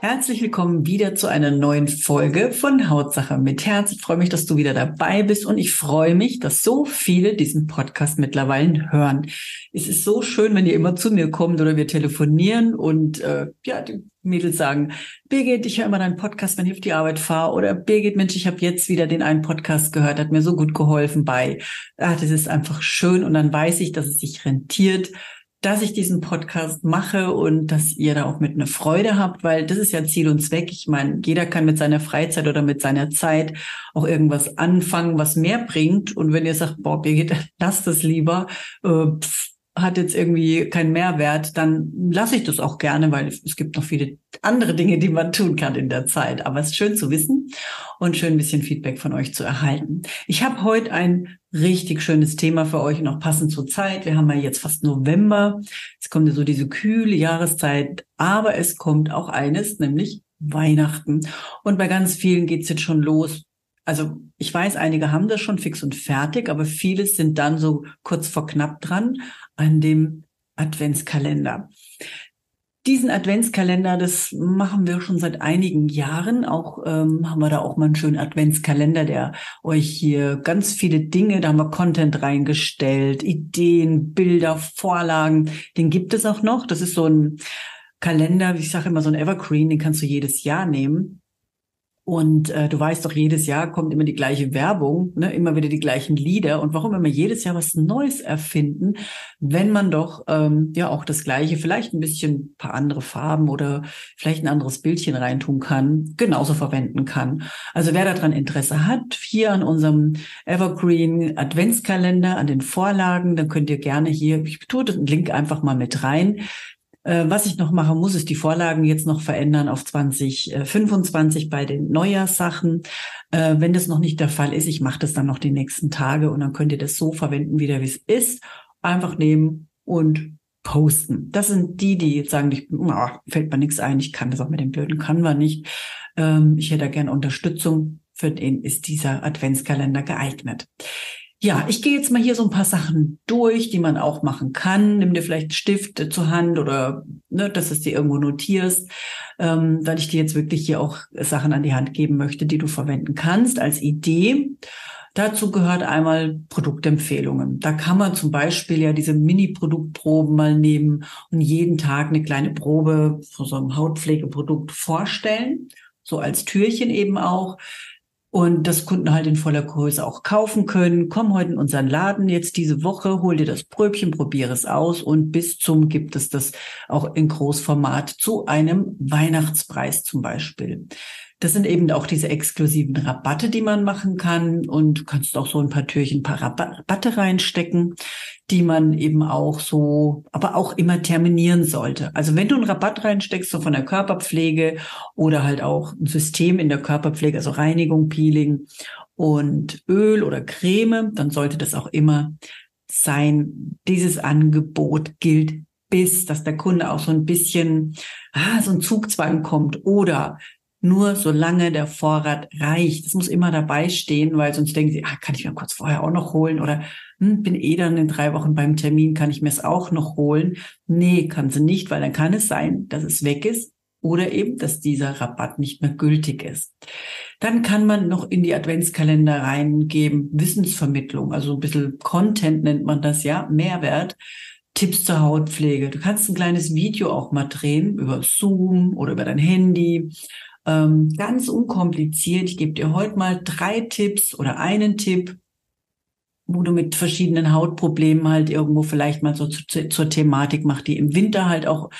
Herzlich willkommen wieder zu einer neuen Folge von Hautsache mit Herz. Ich freue mich, dass du wieder dabei bist und ich freue mich, dass so viele diesen Podcast mittlerweile hören. Es ist so schön, wenn ihr immer zu mir kommt oder wir telefonieren und äh, ja, die Mädels sagen, Birgit, ich höre immer deinen Podcast, wenn ich auf die Arbeit fahre oder Birgit, Mensch, ich habe jetzt wieder den einen Podcast gehört, hat mir so gut geholfen bei. Ah, das ist einfach schön und dann weiß ich, dass es sich rentiert dass ich diesen Podcast mache und dass ihr da auch mit einer Freude habt, weil das ist ja Ziel und Zweck. Ich meine, jeder kann mit seiner Freizeit oder mit seiner Zeit auch irgendwas anfangen, was mehr bringt. Und wenn ihr sagt, boah, Birgit, lass das lieber, äh, pff, hat jetzt irgendwie keinen Mehrwert, dann lasse ich das auch gerne, weil es gibt noch viele andere Dinge, die man tun kann in der Zeit. Aber es ist schön zu wissen und schön ein bisschen Feedback von euch zu erhalten. Ich habe heute ein richtig schönes Thema für euch und auch passend zur Zeit. Wir haben ja jetzt fast November. Es kommt ja so diese kühle Jahreszeit, aber es kommt auch eines, nämlich Weihnachten. Und bei ganz vielen geht's jetzt schon los also ich weiß, einige haben das schon fix und fertig, aber viele sind dann so kurz vor knapp dran an dem Adventskalender. Diesen Adventskalender, das machen wir schon seit einigen Jahren. Auch ähm, haben wir da auch mal einen schönen Adventskalender, der euch hier ganz viele Dinge, da haben wir Content reingestellt, Ideen, Bilder, Vorlagen. Den gibt es auch noch. Das ist so ein Kalender, wie ich sage immer, so ein Evergreen, den kannst du jedes Jahr nehmen. Und äh, du weißt doch, jedes Jahr kommt immer die gleiche Werbung, ne? immer wieder die gleichen Lieder. Und warum immer jedes Jahr was Neues erfinden, wenn man doch ähm, ja auch das Gleiche, vielleicht ein bisschen paar andere Farben oder vielleicht ein anderes Bildchen reintun kann, genauso verwenden kann. Also wer daran Interesse hat, hier an unserem Evergreen Adventskalender, an den Vorlagen, dann könnt ihr gerne hier, ich tue den Link einfach mal mit rein. Äh, was ich noch machen muss, ist die Vorlagen jetzt noch verändern auf 2025 bei den Neujahrssachen. Äh, wenn das noch nicht der Fall ist, ich mache das dann noch die nächsten Tage und dann könnt ihr das so verwenden, wieder wie es ist. Einfach nehmen und posten. Das sind die, die jetzt sagen, ich, oh, fällt mir nichts ein, ich kann das auch mit dem blöden Canva nicht. Ähm, ich hätte da gerne Unterstützung. Für den ist dieser Adventskalender geeignet. Ja, ich gehe jetzt mal hier so ein paar Sachen durch, die man auch machen kann. Nimm dir vielleicht Stift zur Hand oder ne, dass du es dir irgendwo notierst, ähm, weil ich dir jetzt wirklich hier auch Sachen an die Hand geben möchte, die du verwenden kannst als Idee. Dazu gehört einmal Produktempfehlungen. Da kann man zum Beispiel ja diese Mini-Produktproben mal nehmen und jeden Tag eine kleine Probe von so einem Hautpflegeprodukt vorstellen so als Türchen eben auch und das Kunden halt in voller Größe auch kaufen können. Komm heute in unseren Laden jetzt diese Woche, hol dir das Bröbchen, probiere es aus und bis zum gibt es das auch in Großformat zu einem Weihnachtspreis zum Beispiel. Das sind eben auch diese exklusiven Rabatte, die man machen kann und du kannst auch so ein paar Türchen, ein paar Rabatte reinstecken, die man eben auch so, aber auch immer terminieren sollte. Also wenn du einen Rabatt reinsteckst, so von der Körperpflege oder halt auch ein System in der Körperpflege, also Reinigung, Peeling und Öl oder Creme, dann sollte das auch immer sein. Dieses Angebot gilt bis, dass der Kunde auch so ein bisschen, ah, so ein Zugzwang kommt oder nur solange der Vorrat reicht. Das muss immer dabei stehen, weil sonst denken sie, ah, kann ich mir kurz vorher auch noch holen oder hm, bin eh dann in drei Wochen beim Termin, kann ich mir es auch noch holen? Nee, kann sie nicht, weil dann kann es sein, dass es weg ist oder eben, dass dieser Rabatt nicht mehr gültig ist. Dann kann man noch in die Adventskalender reingeben, Wissensvermittlung, also ein bisschen Content nennt man das ja, Mehrwert. Tipps zur Hautpflege. Du kannst ein kleines Video auch mal drehen über Zoom oder über dein Handy ähm, ganz unkompliziert. Ich gebe dir heute mal drei Tipps oder einen Tipp, wo du mit verschiedenen Hautproblemen halt irgendwo vielleicht mal so zu, zur Thematik macht, die im Winter halt auch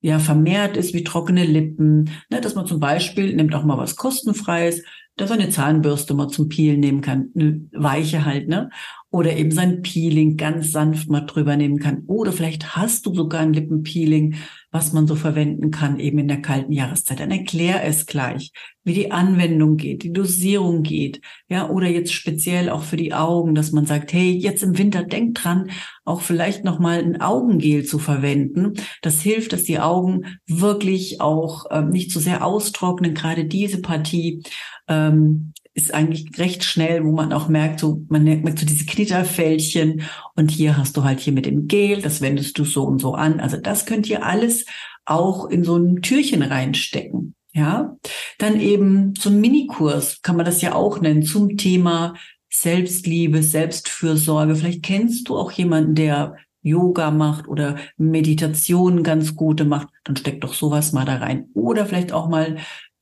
ja vermehrt ist, wie trockene Lippen, ne, dass man zum Beispiel nimmt auch mal was kostenfreies, dass er eine Zahnbürste mal zum Peelen nehmen kann, eine weiche halt, ne? Oder eben sein Peeling ganz sanft mal drüber nehmen kann. Oder vielleicht hast du sogar ein Lippenpeeling, was man so verwenden kann eben in der kalten Jahreszeit. Dann erklär es gleich, wie die Anwendung geht, die Dosierung geht, ja, oder jetzt speziell auch für die Augen, dass man sagt, hey, jetzt im Winter denk dran, auch vielleicht nochmal ein Augengel zu verwenden. Das hilft, dass die Augen wirklich auch ähm, nicht so sehr austrocknen. Gerade diese Partie ähm, ist eigentlich recht schnell, wo man auch merkt, so, man merkt so diese Knitterfältchen und hier hast du halt hier mit dem Gel, das wendest du so und so an. Also das könnt ihr alles auch in so ein Türchen reinstecken. Ja, dann eben ein Minikurs kann man das ja auch nennen zum Thema Selbstliebe, Selbstfürsorge. Vielleicht kennst du auch jemanden, der Yoga macht oder Meditation ganz gute macht, dann steck doch sowas mal da rein. Oder vielleicht auch mal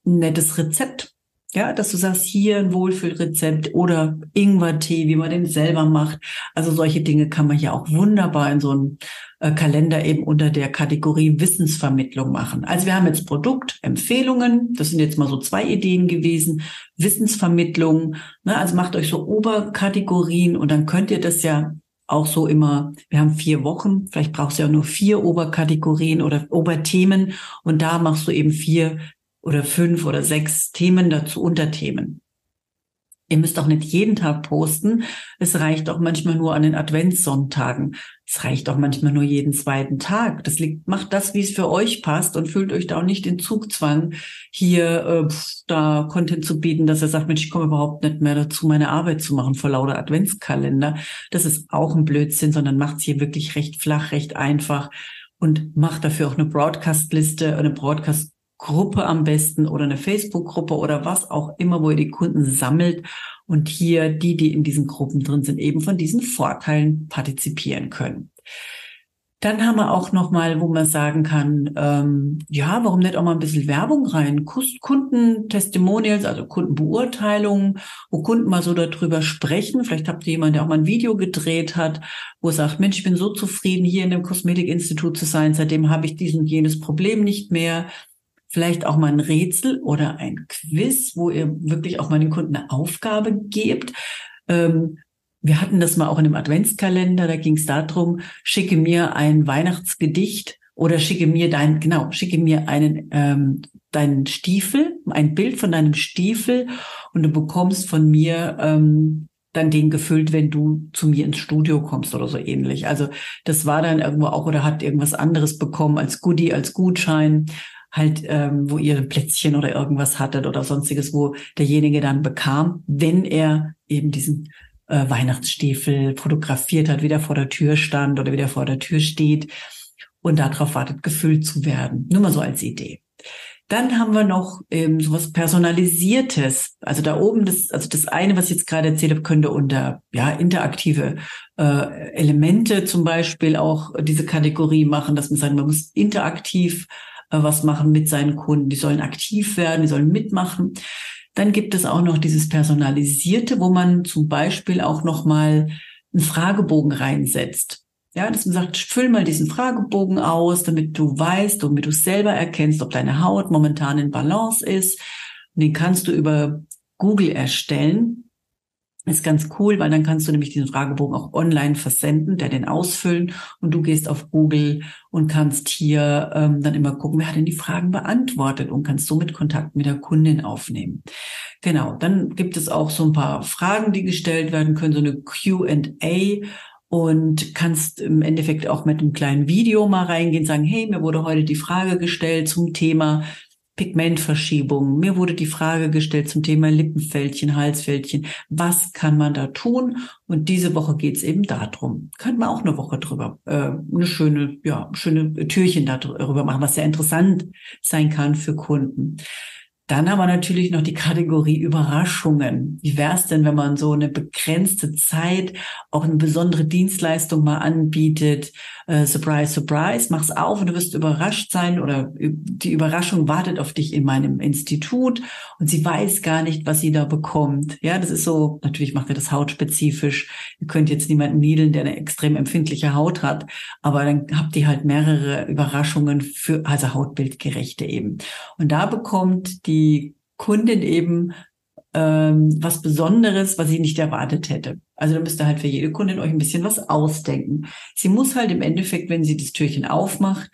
ein nettes Rezept ja, dass du sagst, hier ein Wohlfühlrezept oder Ingwertee, wie man den selber macht. Also solche Dinge kann man ja auch wunderbar in so einem äh, Kalender eben unter der Kategorie Wissensvermittlung machen. Also wir haben jetzt Produktempfehlungen. Das sind jetzt mal so zwei Ideen gewesen. Wissensvermittlung. Ne, also macht euch so Oberkategorien und dann könnt ihr das ja auch so immer, wir haben vier Wochen, vielleicht brauchst du ja nur vier Oberkategorien oder Oberthemen und da machst du eben vier oder fünf oder sechs Themen dazu, Unterthemen. Ihr müsst auch nicht jeden Tag posten. Es reicht auch manchmal nur an den Adventssonntagen. Es reicht auch manchmal nur jeden zweiten Tag. Das liegt, macht das, wie es für euch passt und fühlt euch da auch nicht in Zugzwang, hier äh, da Content zu bieten, dass ihr sagt, Mensch, ich komme überhaupt nicht mehr dazu, meine Arbeit zu machen vor lauter Adventskalender. Das ist auch ein Blödsinn, sondern macht es hier wirklich recht flach, recht einfach und macht dafür auch eine Broadcast-Liste, eine Broadcast Gruppe am besten oder eine Facebook-Gruppe oder was auch immer, wo ihr die Kunden sammelt und hier die, die in diesen Gruppen drin sind, eben von diesen Vorteilen partizipieren können. Dann haben wir auch noch mal, wo man sagen kann, ähm, ja, warum nicht auch mal ein bisschen Werbung rein? Kundentestimonials, also Kundenbeurteilungen, wo Kunden mal so darüber sprechen. Vielleicht habt ihr jemanden, der auch mal ein Video gedreht hat, wo sagt, Mensch, ich bin so zufrieden, hier in dem Kosmetikinstitut zu sein. Seitdem habe ich diesen jenes Problem nicht mehr vielleicht auch mal ein Rätsel oder ein Quiz, wo ihr wirklich auch mal den Kunden eine Aufgabe gebt. Ähm, wir hatten das mal auch in einem Adventskalender, da ging es darum, schicke mir ein Weihnachtsgedicht oder schicke mir dein, genau, schicke mir einen, ähm, deinen Stiefel, ein Bild von deinem Stiefel und du bekommst von mir ähm, dann den gefüllt, wenn du zu mir ins Studio kommst oder so ähnlich. Also das war dann irgendwo auch oder hat irgendwas anderes bekommen als Goodie, als Gutschein halt, ähm, wo ihr Plätzchen oder irgendwas hattet oder sonstiges, wo derjenige dann bekam, wenn er eben diesen äh, Weihnachtsstiefel fotografiert hat, wieder vor der Tür stand oder wieder vor der Tür steht und darauf wartet, gefüllt zu werden. Nur mal so als Idee. Dann haben wir noch ähm, sowas Personalisiertes. Also da oben, das, also das eine, was ich jetzt gerade erzählt habe, könnte unter ja interaktive äh, Elemente zum Beispiel auch diese Kategorie machen, dass man sagt, man muss interaktiv was machen mit seinen Kunden. Die sollen aktiv werden, die sollen mitmachen. Dann gibt es auch noch dieses Personalisierte, wo man zum Beispiel auch noch mal einen Fragebogen reinsetzt. Ja, dass man sagt, füll mal diesen Fragebogen aus, damit du weißt, damit du selber erkennst, ob deine Haut momentan in Balance ist. Und den kannst du über Google erstellen. Ist ganz cool, weil dann kannst du nämlich diesen Fragebogen auch online versenden, der den ausfüllen und du gehst auf Google und kannst hier ähm, dann immer gucken, wer hat denn die Fragen beantwortet und kannst somit Kontakt mit der Kundin aufnehmen. Genau, dann gibt es auch so ein paar Fragen, die gestellt werden können, so eine Q&A und kannst im Endeffekt auch mit einem kleinen Video mal reingehen, sagen, hey, mir wurde heute die Frage gestellt zum Thema Pigmentverschiebung. Mir wurde die Frage gestellt zum Thema Lippenfältchen, Halsfältchen. Was kann man da tun? Und diese Woche geht es eben darum. Könnte man auch eine Woche drüber, äh, eine schöne, ja, schöne Türchen darüber machen, was sehr interessant sein kann für Kunden. Dann haben wir natürlich noch die Kategorie Überraschungen. Wie wäre es denn, wenn man so eine begrenzte Zeit auch eine besondere Dienstleistung mal anbietet? Äh, surprise, surprise, mach's auf und du wirst überrascht sein oder die Überraschung wartet auf dich in meinem Institut und sie weiß gar nicht, was sie da bekommt. Ja, das ist so, natürlich macht ihr das hautspezifisch. Ihr könnt jetzt niemanden niedeln, der eine extrem empfindliche Haut hat, aber dann habt ihr halt mehrere Überraschungen für, also hautbildgerechte eben. Und da bekommt die die Kundin eben ähm, was Besonderes, was sie nicht erwartet hätte. Also da müsst ihr halt für jede Kundin euch ein bisschen was ausdenken. Sie muss halt im Endeffekt, wenn sie das Türchen aufmacht,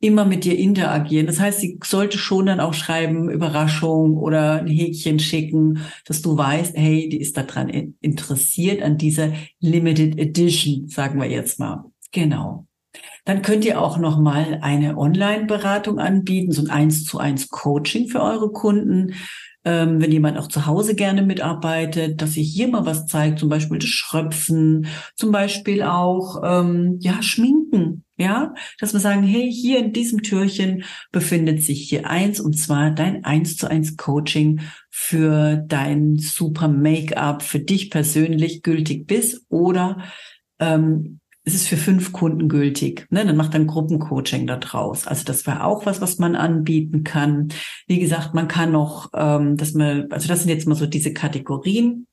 immer mit dir interagieren. Das heißt, sie sollte schon dann auch schreiben, Überraschung oder ein Häkchen schicken, dass du weißt, hey, die ist daran interessiert an dieser Limited Edition, sagen wir jetzt mal. Genau. Dann könnt ihr auch noch mal eine Online-Beratung anbieten, so ein eins zu eins Coaching für eure Kunden. Ähm, wenn jemand auch zu Hause gerne mitarbeitet, dass ihr hier mal was zeigt, zum Beispiel das Schröpfen, zum Beispiel auch ähm, ja Schminken, ja, dass wir sagen, hey, hier in diesem Türchen befindet sich hier eins und zwar dein eins zu eins Coaching für dein super Make-up für dich persönlich gültig bis oder ähm, es ist für fünf Kunden gültig. Ne? Dann macht dann Gruppencoaching da draus. Also das wäre auch was, was man anbieten kann. Wie gesagt, man kann noch, ähm, dass man, also das sind jetzt mal so diese Kategorien,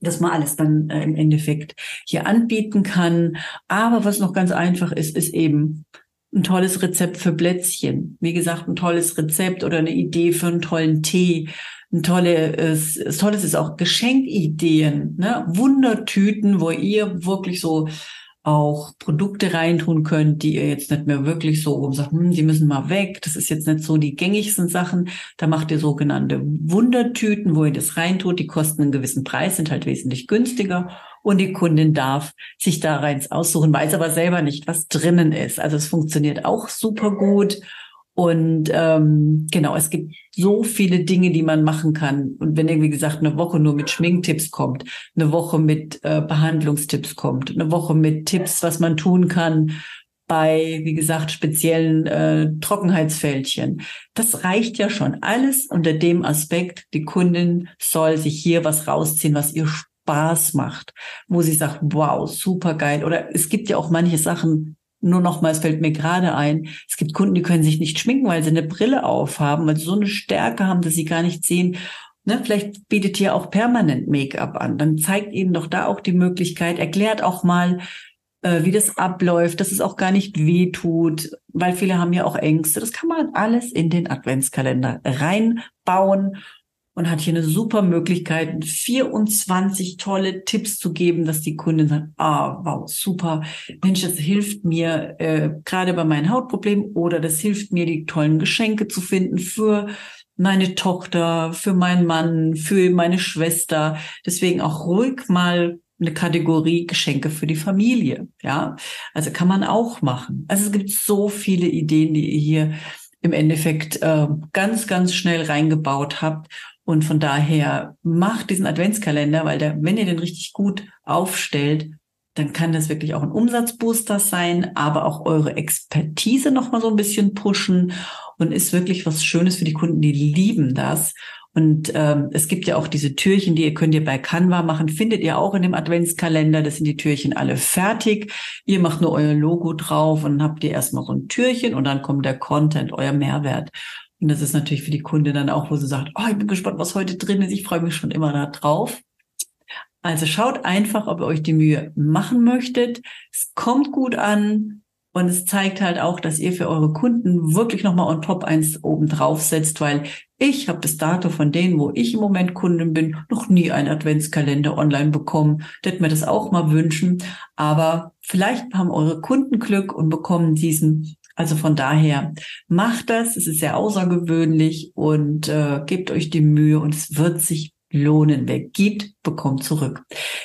dass man alles dann äh, im Endeffekt hier anbieten kann. Aber was noch ganz einfach ist, ist eben ein tolles Rezept für Plätzchen. Wie gesagt, ein tolles Rezept oder eine Idee für einen tollen Tee. Ein tolles, tolles ist auch Geschenkideen, ne? Wundertüten, wo ihr wirklich so auch Produkte reintun könnt, die ihr jetzt nicht mehr wirklich so sagt, hm, die müssen mal weg. Das ist jetzt nicht so die gängigsten Sachen. Da macht ihr sogenannte Wundertüten, wo ihr das reintut. Die kosten einen gewissen Preis, sind halt wesentlich günstiger. Und die Kundin darf sich da rein aussuchen, weiß aber selber nicht, was drinnen ist. Also es funktioniert auch super gut. Und ähm, genau, es gibt so viele Dinge, die man machen kann. Und wenn irgendwie gesagt eine Woche nur mit Schminktipps kommt, eine Woche mit äh, Behandlungstipps kommt, eine Woche mit Tipps, was man tun kann bei, wie gesagt, speziellen äh, Trockenheitsfältchen. Das reicht ja schon. Alles unter dem Aspekt, die Kundin soll sich hier was rausziehen, was ihr Spaß macht, wo sie sagt, wow, super geil. Oder es gibt ja auch manche Sachen, nur noch mal, es fällt mir gerade ein, es gibt Kunden, die können sich nicht schminken, weil sie eine Brille aufhaben, weil sie so eine Stärke haben, dass sie gar nicht sehen. Ne, vielleicht bietet ihr auch permanent Make-up an. Dann zeigt ihnen doch da auch die Möglichkeit, erklärt auch mal, äh, wie das abläuft, dass es auch gar nicht weh tut, weil viele haben ja auch Ängste. Das kann man alles in den Adventskalender reinbauen und hat hier eine super Möglichkeit, 24 tolle Tipps zu geben, dass die Kundin sagt, ah, wow, super, Mensch, das hilft mir äh, gerade bei meinen Hautproblemen oder das hilft mir, die tollen Geschenke zu finden für meine Tochter, für meinen Mann, für meine Schwester. Deswegen auch ruhig mal eine Kategorie Geschenke für die Familie. Ja, also kann man auch machen. Also es gibt so viele Ideen, die ihr hier im Endeffekt äh, ganz, ganz schnell reingebaut habt. Und von daher macht diesen Adventskalender, weil der, wenn ihr den richtig gut aufstellt, dann kann das wirklich auch ein Umsatzbooster sein, aber auch eure Expertise noch mal so ein bisschen pushen und ist wirklich was Schönes für die Kunden, die lieben das. Und ähm, es gibt ja auch diese Türchen, die ihr könnt ihr bei Canva machen, findet ihr auch in dem Adventskalender. Das sind die Türchen alle fertig. Ihr macht nur euer Logo drauf und dann habt ihr erstmal so ein Türchen und dann kommt der Content, euer Mehrwert. Und das ist natürlich für die Kunde dann auch, wo sie sagt, oh, ich bin gespannt, was heute drin ist. Ich freue mich schon immer da drauf. Also schaut einfach, ob ihr euch die Mühe machen möchtet. Es kommt gut an und es zeigt halt auch, dass ihr für eure Kunden wirklich nochmal on top eins oben drauf setzt, weil ich habe bis dato von denen, wo ich im Moment Kundin bin, noch nie einen Adventskalender online bekommen. Ich mir das auch mal wünschen. Aber vielleicht haben eure Kunden Glück und bekommen diesen also von daher macht das, es ist sehr außergewöhnlich und äh, gebt euch die Mühe und es wird sich lohnen. Wer gibt, bekommt zurück.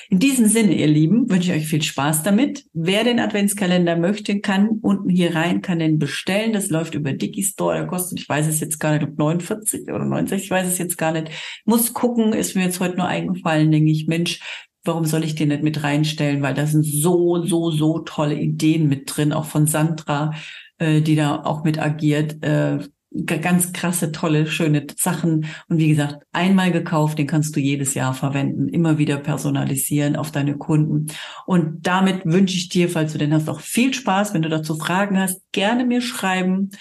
In diesem Sinne, ihr Lieben, wünsche ich euch viel Spaß damit. Wer den Adventskalender möchte, kann unten hier rein, kann den bestellen. Das läuft über Digistore. Der kostet, ich weiß es jetzt gar nicht, 49 oder 69, ich weiß es jetzt gar nicht. Muss gucken, ist mir jetzt heute nur eingefallen, denke ich, Mensch, warum soll ich den nicht mit reinstellen? Weil da sind so, so, so tolle Ideen mit drin, auch von Sandra äh, die da auch mit agiert. Äh, ganz krasse, tolle, schöne Sachen. Und wie gesagt, einmal gekauft, den kannst du jedes Jahr verwenden, immer wieder personalisieren auf deine Kunden. Und damit wünsche ich dir, falls du den hast, auch viel Spaß. Wenn du dazu Fragen hast, gerne mir schreiben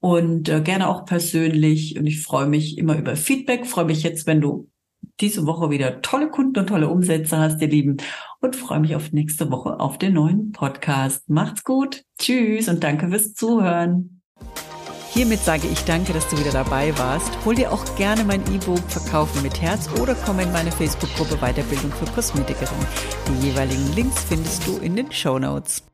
und äh, gerne auch persönlich. Und ich freue mich immer über Feedback. Freue mich jetzt, wenn du diese Woche wieder tolle Kunden und tolle Umsätze hast, ihr Lieben. Und freue mich auf nächste Woche auf den neuen Podcast. Macht's gut. Tschüss und danke fürs Zuhören. Hiermit sage ich danke, dass du wieder dabei warst. Hol dir auch gerne mein E-Book Verkaufen mit Herz oder komm in meine Facebook-Gruppe Weiterbildung für Kosmetikerin. Die jeweiligen Links findest du in den Show Notes.